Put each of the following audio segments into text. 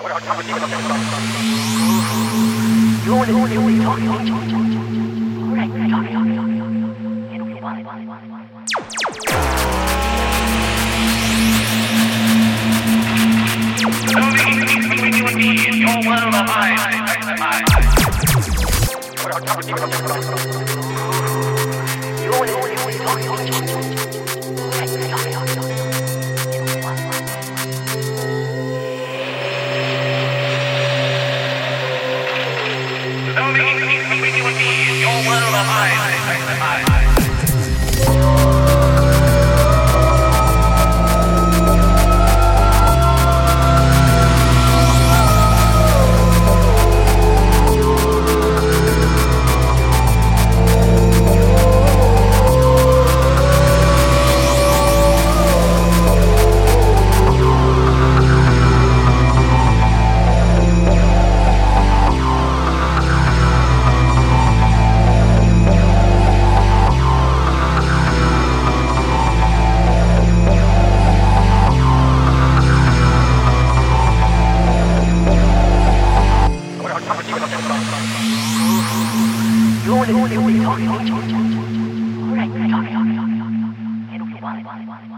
You're only, only, only, only, only, only, only. alive. You're the only one talking to me. All right, all right, all right, all right.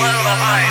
world of mine.